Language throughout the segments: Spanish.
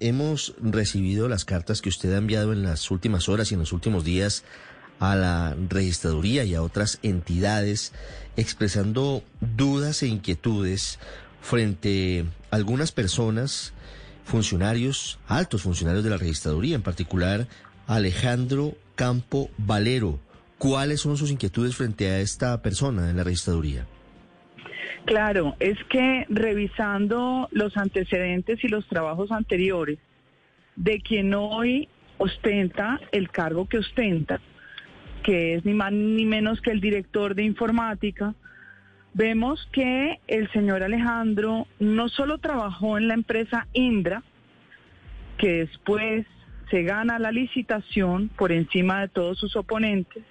hemos recibido las cartas que usted ha enviado en las últimas horas y en los últimos días a la registraduría y a otras entidades expresando dudas e inquietudes frente a algunas personas, funcionarios, altos funcionarios de la registraduría, en particular Alejandro Campo Valero. ¿Cuáles son sus inquietudes frente a esta persona en la registraduría? Claro, es que revisando los antecedentes y los trabajos anteriores de quien hoy ostenta el cargo que ostenta, que es ni más ni menos que el director de informática, vemos que el señor Alejandro no solo trabajó en la empresa Indra, que después se gana la licitación por encima de todos sus oponentes,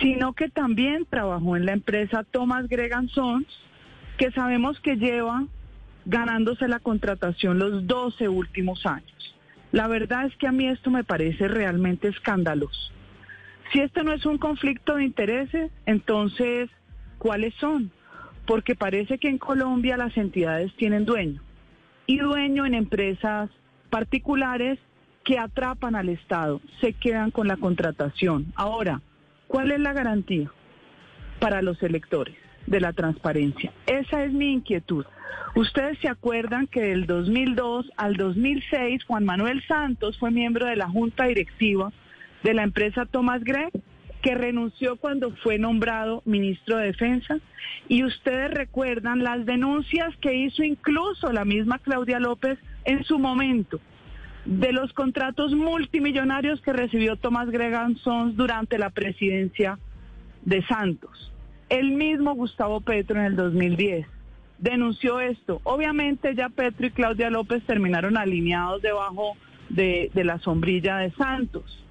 sino que también trabajó en la empresa Thomas Gregan Sons, que sabemos que lleva ganándose la contratación los 12 últimos años. La verdad es que a mí esto me parece realmente escandaloso. Si esto no es un conflicto de intereses, entonces, ¿cuáles son? Porque parece que en Colombia las entidades tienen dueño y dueño en empresas particulares que atrapan al Estado, se quedan con la contratación. Ahora, ¿cuál es la garantía para los electores de la transparencia? Esa es mi inquietud. Ustedes se acuerdan que del 2002 al 2006 Juan Manuel Santos fue miembro de la junta directiva de la empresa Thomas Gregg, que renunció cuando fue nombrado ministro de Defensa. Y ustedes recuerdan las denuncias que hizo incluso la misma Claudia López en su momento de los contratos multimillonarios que recibió Thomas Gregan durante la presidencia de Santos. El mismo Gustavo Petro en el 2010 denunció esto. Obviamente ya Petro y Claudia López terminaron alineados debajo de, la sombrilla de Santos.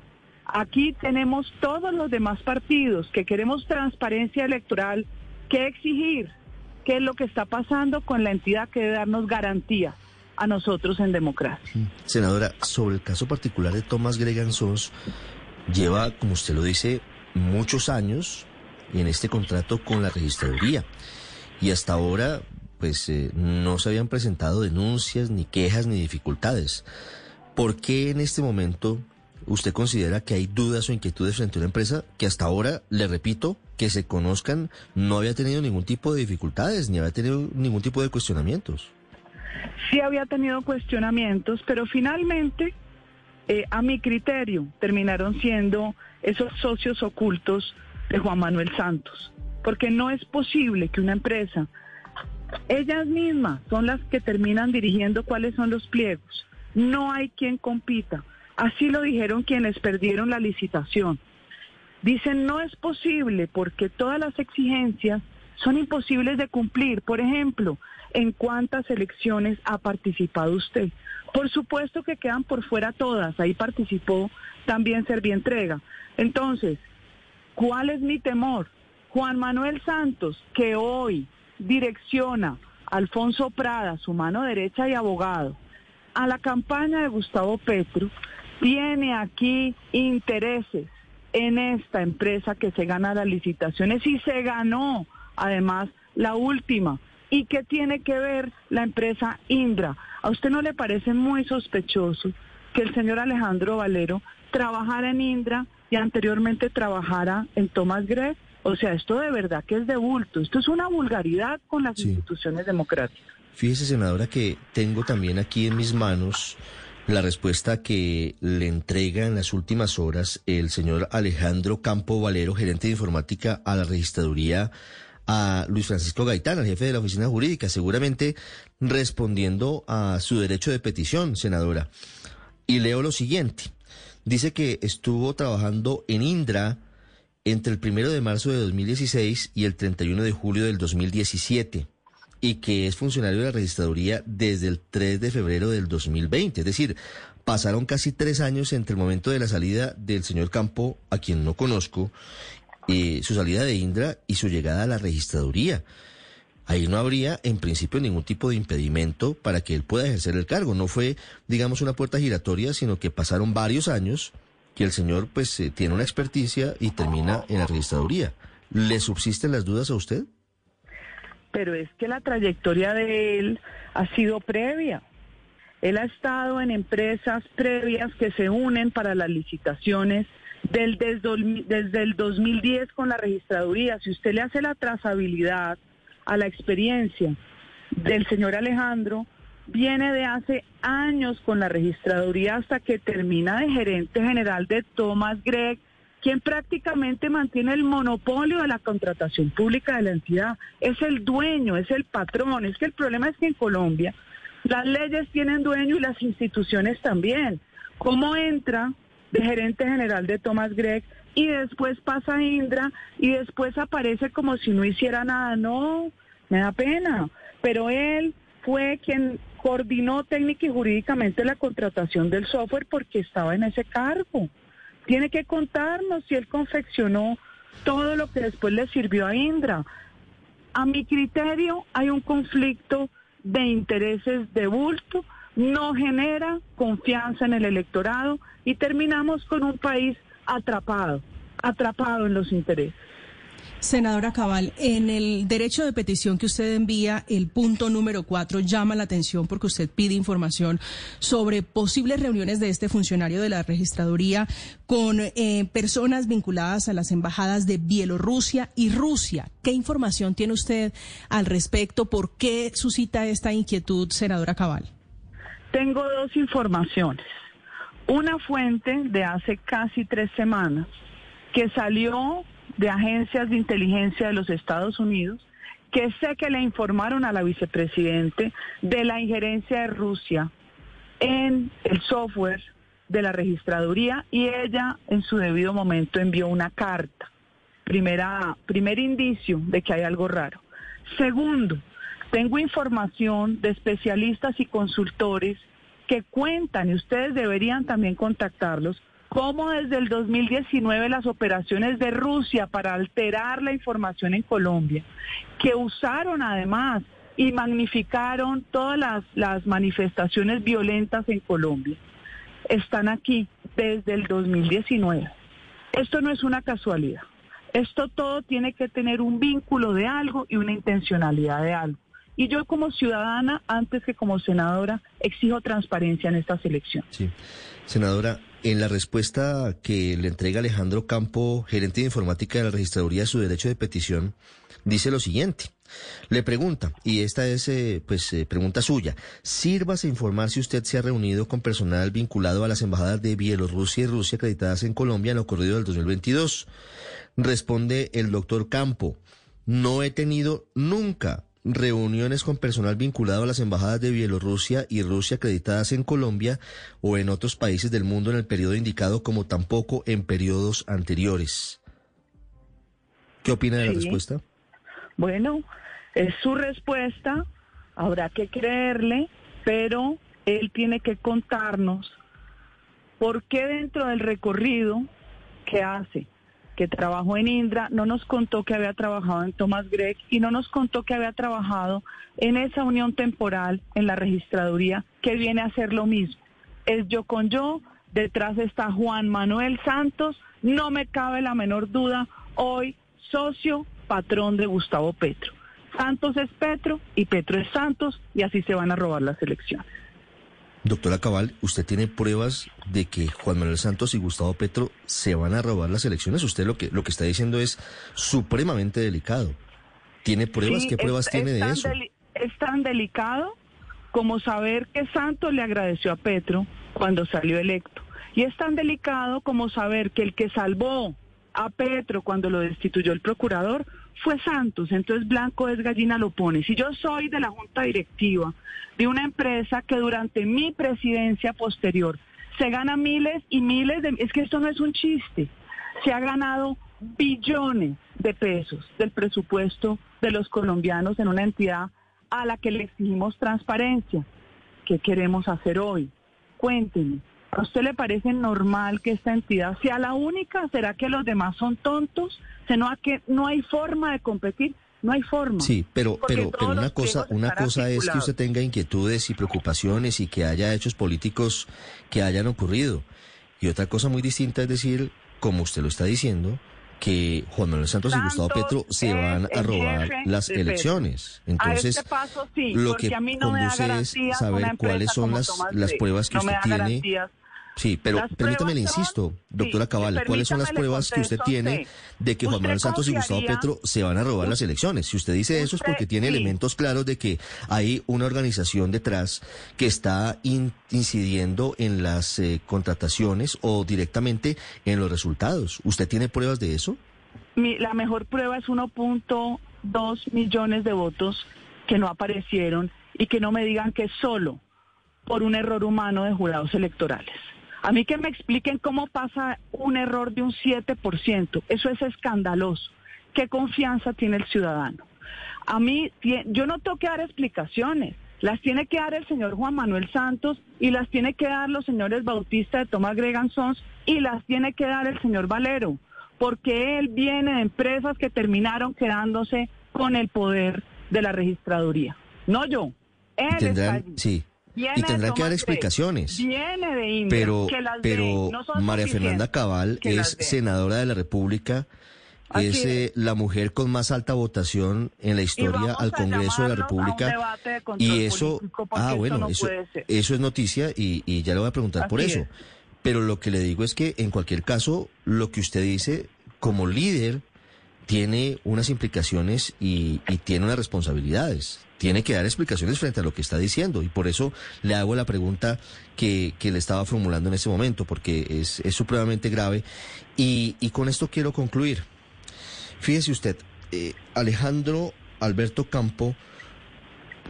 Aquí tenemos todos los demás partidos que queremos transparencia electoral, que exigir qué es lo que está pasando con la entidad que debe darnos garantía a nosotros en democracia. Senadora, sobre el caso particular de Tomás Gregan Sons, lleva, como usted lo dice, muchos años en este contrato con la registraduría. Y hasta ahora, pues, eh, no se habían presentado denuncias, ni quejas, ni dificultades. ¿Por qué en este momento usted considera que hay dudas o inquietudes frente a una empresa que hasta ahora, le repito, que se conozcan, no había tenido ningún tipo de dificultades, ni había tenido ningún tipo de cuestionamientos? Sí había tenido cuestionamientos, pero finalmente, eh, a mi criterio, terminaron siendo esos socios ocultos de Juan Manuel Santos, porque no es posible que una empresa, ellas mismas son las que terminan dirigiendo cuáles son los pliegos, no hay quien compita, así lo dijeron quienes perdieron la licitación. Dicen no es posible porque todas las exigencias son imposibles de cumplir. Por ejemplo, ¿en cuántas elecciones ha participado usted? Por supuesto que quedan por fuera todas. Ahí participó también Servientrega. Entonces, ¿cuál es mi temor? Juan Manuel Santos, que hoy direcciona Alfonso Prada, su mano derecha y abogado, a la campaña de Gustavo Petro, tiene aquí intereses en esta empresa que se gana las licitaciones y se ganó además la última. ¿Y qué tiene que ver la empresa Indra? ¿A usted no le parece muy sospechoso que el señor Alejandro Valero trabajara en Indra anteriormente trabajara en Thomas Gregg? O sea, esto de verdad que es de bulto. Esto es una vulgaridad con las Sí. instituciones democráticas. Fíjese, senadora, que tengo también aquí en mis manos la respuesta que le entrega en las últimas horas el señor Alejandro Campo Valero, gerente de informática a la registraduría, a Luis Francisco Gaitán, al jefe de la oficina jurídica, seguramente respondiendo a su derecho de petición, senadora. Y leo lo siguiente. Dice que estuvo trabajando en Indra entre el primero de marzo de 2016 y el 31 de julio del 2017 y que es funcionario de la registraduría desde el 3 de febrero del 2020. Es decir, pasaron casi tres años entre el momento de la salida del señor Campo, a quien no conozco, eh, su salida de Indra y su llegada a la registraduría. Ahí no habría, en principio, ningún tipo de impedimento para que él pueda ejercer el cargo. No fue, digamos, una puerta giratoria, sino que pasaron varios años que el señor, pues, eh, tiene una experticia y termina en la registraduría. ¿Le subsisten las dudas a usted? Pero es que la trayectoria de él ha sido previa. Él ha estado en empresas previas que se unen para las licitaciones del, desde, el 2010 con la registraduría. Si usted le hace la trazabilidad a la experiencia del señor Alejandro, viene de hace años con la registraduría hasta que termina de gerente general de Thomas Gregg, quien prácticamente mantiene el monopolio de la contratación pública de la entidad. Es el dueño, es el patrón. Es que el problema es que en Colombia las leyes tienen dueño y las instituciones también. ¿Cómo entra de gerente general de Thomas Gregg y después pasa Indra y después aparece como si no hiciera nada? No, me da pena. Pero él fue quien coordinó técnica y jurídicamente la contratación del software porque estaba en ese cargo. Tiene que contarnos si él confeccionó todo lo que después le sirvió a Indra. A mi criterio hay un conflicto de intereses de bulto, no genera confianza en el electorado y terminamos con un país atrapado, atrapado en los intereses. Senadora Cabal, en el derecho de petición que usted envía, el punto número cuatro llama la atención porque usted pide información sobre posibles reuniones de este funcionario de la registraduría con eh, personas vinculadas a las embajadas de Bielorrusia y Rusia. ¿Qué información tiene usted al respecto? ¿Por qué suscita esta inquietud, senadora Cabal? Tengo dos informaciones. Una fuente de hace casi tres semanas que salió de agencias de inteligencia de los Estados Unidos que sé que le informaron a la vicepresidente de la injerencia de Rusia en el software de la registraduría y ella en su debido momento envió una carta. Primera, primer indicio de que hay algo raro. Segundo, tengo información de especialistas y consultores que cuentan, y ustedes deberían también contactarlos, cómo desde el 2019 las operaciones de Rusia para alterar la información en Colombia, que usaron además y magnificaron todas las, manifestaciones violentas en Colombia, están aquí desde el 2019. Esto no es una casualidad. Esto todo tiene que tener un vínculo de algo y una intencionalidad de algo. Y yo como ciudadana, antes que como senadora, exijo transparencia en esta selección. Sí. Senadora, en la respuesta que le entrega Alejandro Campo, gerente de informática de la registraduría de su derecho de petición, dice lo siguiente. Le pregunta, y esta es eh, pues eh, pregunta suya, sírvase informar si usted se ha reunido con personal vinculado a las embajadas de Bielorrusia y Rusia acreditadas en Colombia en lo ocurrido del 2022. Responde el doctor Campo, no he tenido nunca reuniones con personal vinculado a las embajadas de Bielorrusia y Rusia acreditadas en Colombia o en otros países del mundo en el periodo indicado como tampoco en periodos anteriores. ¿Qué opina de la respuesta? Bueno, es su respuesta, habrá que creerle, pero él tiene que contarnos por qué dentro del recorrido que hace que trabajó en Indra, no nos contó que había trabajado en Thomas Gregg y no nos contó que había trabajado en esa unión temporal en la registraduría que viene a hacer lo mismo. Es yo con yo, detrás está Juan Manuel Santos, no me cabe la menor duda, hoy socio, patrón de Gustavo Petro. Santos es Petro y Petro es Santos y así se van a robar las elecciones. Doctora Cabal, ¿usted tiene pruebas de que Juan Manuel Santos y Gustavo Petro se van a robar las elecciones? Usted lo que, lo que está diciendo es supremamente delicado. ¿Tiene pruebas? ¿Qué pruebas tiene de eso? Es tan delicado como saber que Santos le agradeció a Petro cuando salió electo. Y es tan delicado como saber que el que salvó a Petro cuando lo destituyó el procurador fue Santos, entonces Blanco es gallina lo pone. Si yo soy de la junta directiva de una empresa que durante mi presidencia posterior se gana miles y miles de... Es que esto no es un chiste. Se ha ganado billones de pesos del presupuesto de los colombianos en una entidad a la que le exigimos transparencia. ¿Qué queremos hacer hoy? Cuéntenme. ¿A usted le parece normal que esta entidad sea la única? ¿Será que los demás son tontos? ¿Será que no hay forma de competir? No hay forma. Sí, pero, pero, una cosa, una cosa es que usted tenga inquietudes y preocupaciones y que haya hechos políticos que hayan ocurrido. Y otra cosa muy distinta es decir, como usted lo está diciendo, que Juan Manuel Santos y Gustavo Petro se van a robar las elecciones. Entonces, este paso sí, lo que a mí no me da conduce es saber cuáles son las- las pruebas que no usted tiene. Sí, pero Las permítame, le son- insisto, doctora sí, Cabal, ¿cuáles son las pruebas que usted tiene de que Juan ¿Usted Manuel Santos y Gustavo Petro se van a robar las elecciones? Si usted dice eso es porque tiene sí. elementos claros de que hay una organización detrás que está in- incidiendo en las eh, contrataciones o directamente en los resultados. ¿Usted tiene pruebas de eso? Mi- la mejor prueba es 1.2 millones de votos que no aparecieron y que no me digan que solo por un error humano de jurados electorales. A mí que me expliquen cómo pasa un error de un 7%. Eso es escandaloso. ¿Qué confianza tiene el ciudadano? A mí, yo no tengo que dar explicaciones. Las tiene que dar el señor Juan Manuel Santos y las tiene que dar los señores Bautista de Tomás Gregan Sons y las tiene que dar el señor Valero, porque él viene de empresas que terminaron quedándose con el poder de la registraduría. No yo. Él está allí. sí, Viene y tendrán que dar explicaciones. Viene de India. Pero, que las pero no María Fernanda Cabal es senadora de la República, es eh, es. la mujer con más alta votación en la historia al Congreso de la República. de Y eso, ah, bueno, no eso, es noticia y, y ya le voy a preguntar por eso. es. Pero lo que le digo es que en cualquier caso, lo que usted dice como líder tiene unas implicaciones y, y tiene unas responsabilidades. Tiene que dar explicaciones frente a lo que está diciendo y por eso le hago la pregunta que, que le estaba formulando en ese momento, porque es, es supremamente grave. Y, y con esto quiero concluir. Fíjese usted, eh, Alejandro Alberto Campo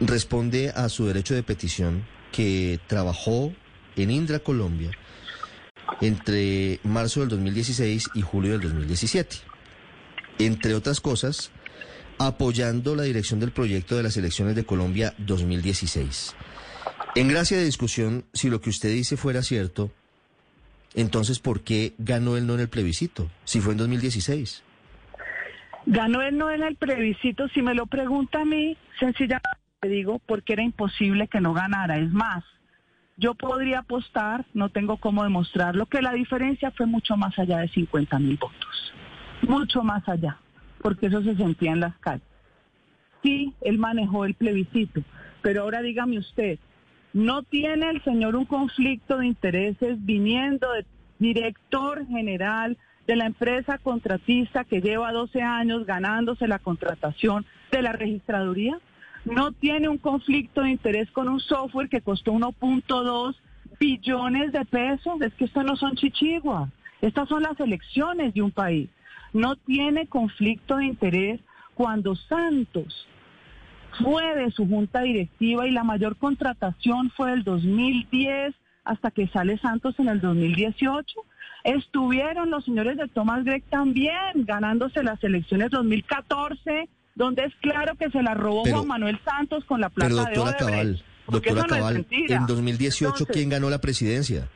responde a su derecho de petición que trabajó en Indra, Colombia, entre marzo del 2016 y julio del 2017. Entre otras cosas, apoyando la dirección del proyecto de las elecciones de Colombia 2016. En gracia de discusión, si lo que usted dice fuera cierto, entonces ¿por qué ganó él no en el plebiscito? Si fue en 2016. Ganó él no en el plebiscito. Si me lo pregunta a mí, sencillamente digo porque era imposible que no ganara. Es más, yo podría apostar, no tengo cómo demostrarlo, que la diferencia fue mucho más allá de 50 mil votos. Mucho más allá, porque eso se sentía en las calles. Sí, él manejó el plebiscito, pero ahora dígame usted, ¿no tiene el señor un conflicto de intereses viniendo de director general de la empresa contratista que lleva 12 años ganándose la contratación de la registraduría? ¿No tiene un conflicto de interés con un software que costó 1.2 billones de pesos? Es que esto no son chichiguas, estas son las elecciones de un país. No tiene conflicto de interés cuando Santos fue de su junta directiva y la mayor contratación fue del 2010 hasta que sale Santos en el 2018. Estuvieron los señores de Thomas Gregg también ganándose las elecciones 2014, donde es claro que se la robó Pero- Juan Manuel Santos con la plata Pero de doctora Odebrecht. Cabal, doctora no Cabal, en 2018 Entonces, ¿quién ganó la presidencia?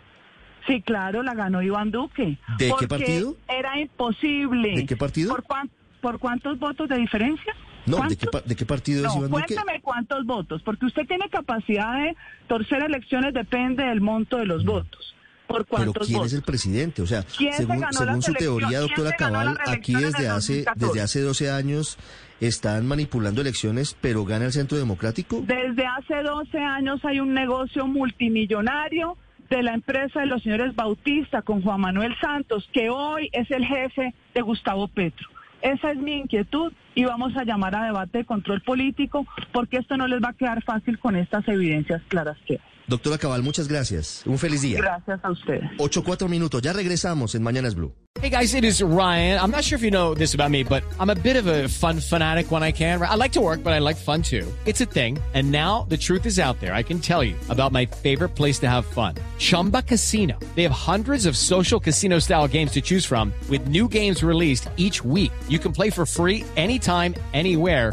Sí, claro, la ganó Iván Duque. ¿De qué Porque partido? Era imposible. ¿De qué partido? ¿Por, cuán- por cuántos votos de diferencia? No, ¿de ¿Cuántos? qué, pa- de qué partido es No, Iván Duque? cuéntame cuántos votos, porque usted tiene capacidad de torcer elecciones, depende del monto de los votos. ¿Por Mm. Pero cuántos ¿quién votos? es el presidente? O sea, ¿Quién se según, según su teoría, doctora ¿Quién se ganó Cabal, aquí desde hace, 2014? desde hace 12 años están manipulando elecciones, pero gana el Centro Democrático. Desde hace 12 años hay un negocio multimillonario de la empresa de los señores Bautista con Juan Manuel Santos, que hoy es el jefe de Gustavo Petro. Esa es mi inquietud y vamos a llamar a debate de control político porque esto no les va a quedar fácil con estas evidencias claras que hay. Doctora Cabal, muchas gracias. Un feliz día. Gracias a ustedes. 8, 4 minutos. Ya regresamos en Mañanas Blue. Hey guys, it is Ryan. I'm not sure if you know this about me, but I'm a bit of a fun fanatic when I can. I like to work, but I like fun too. It's a thing. And now the truth is out there. I can tell you about my favorite place to have fun. Chumba Casino. They have hundreds of social casino style games to choose from with new games released each week. You can play for free anytime, anywhere.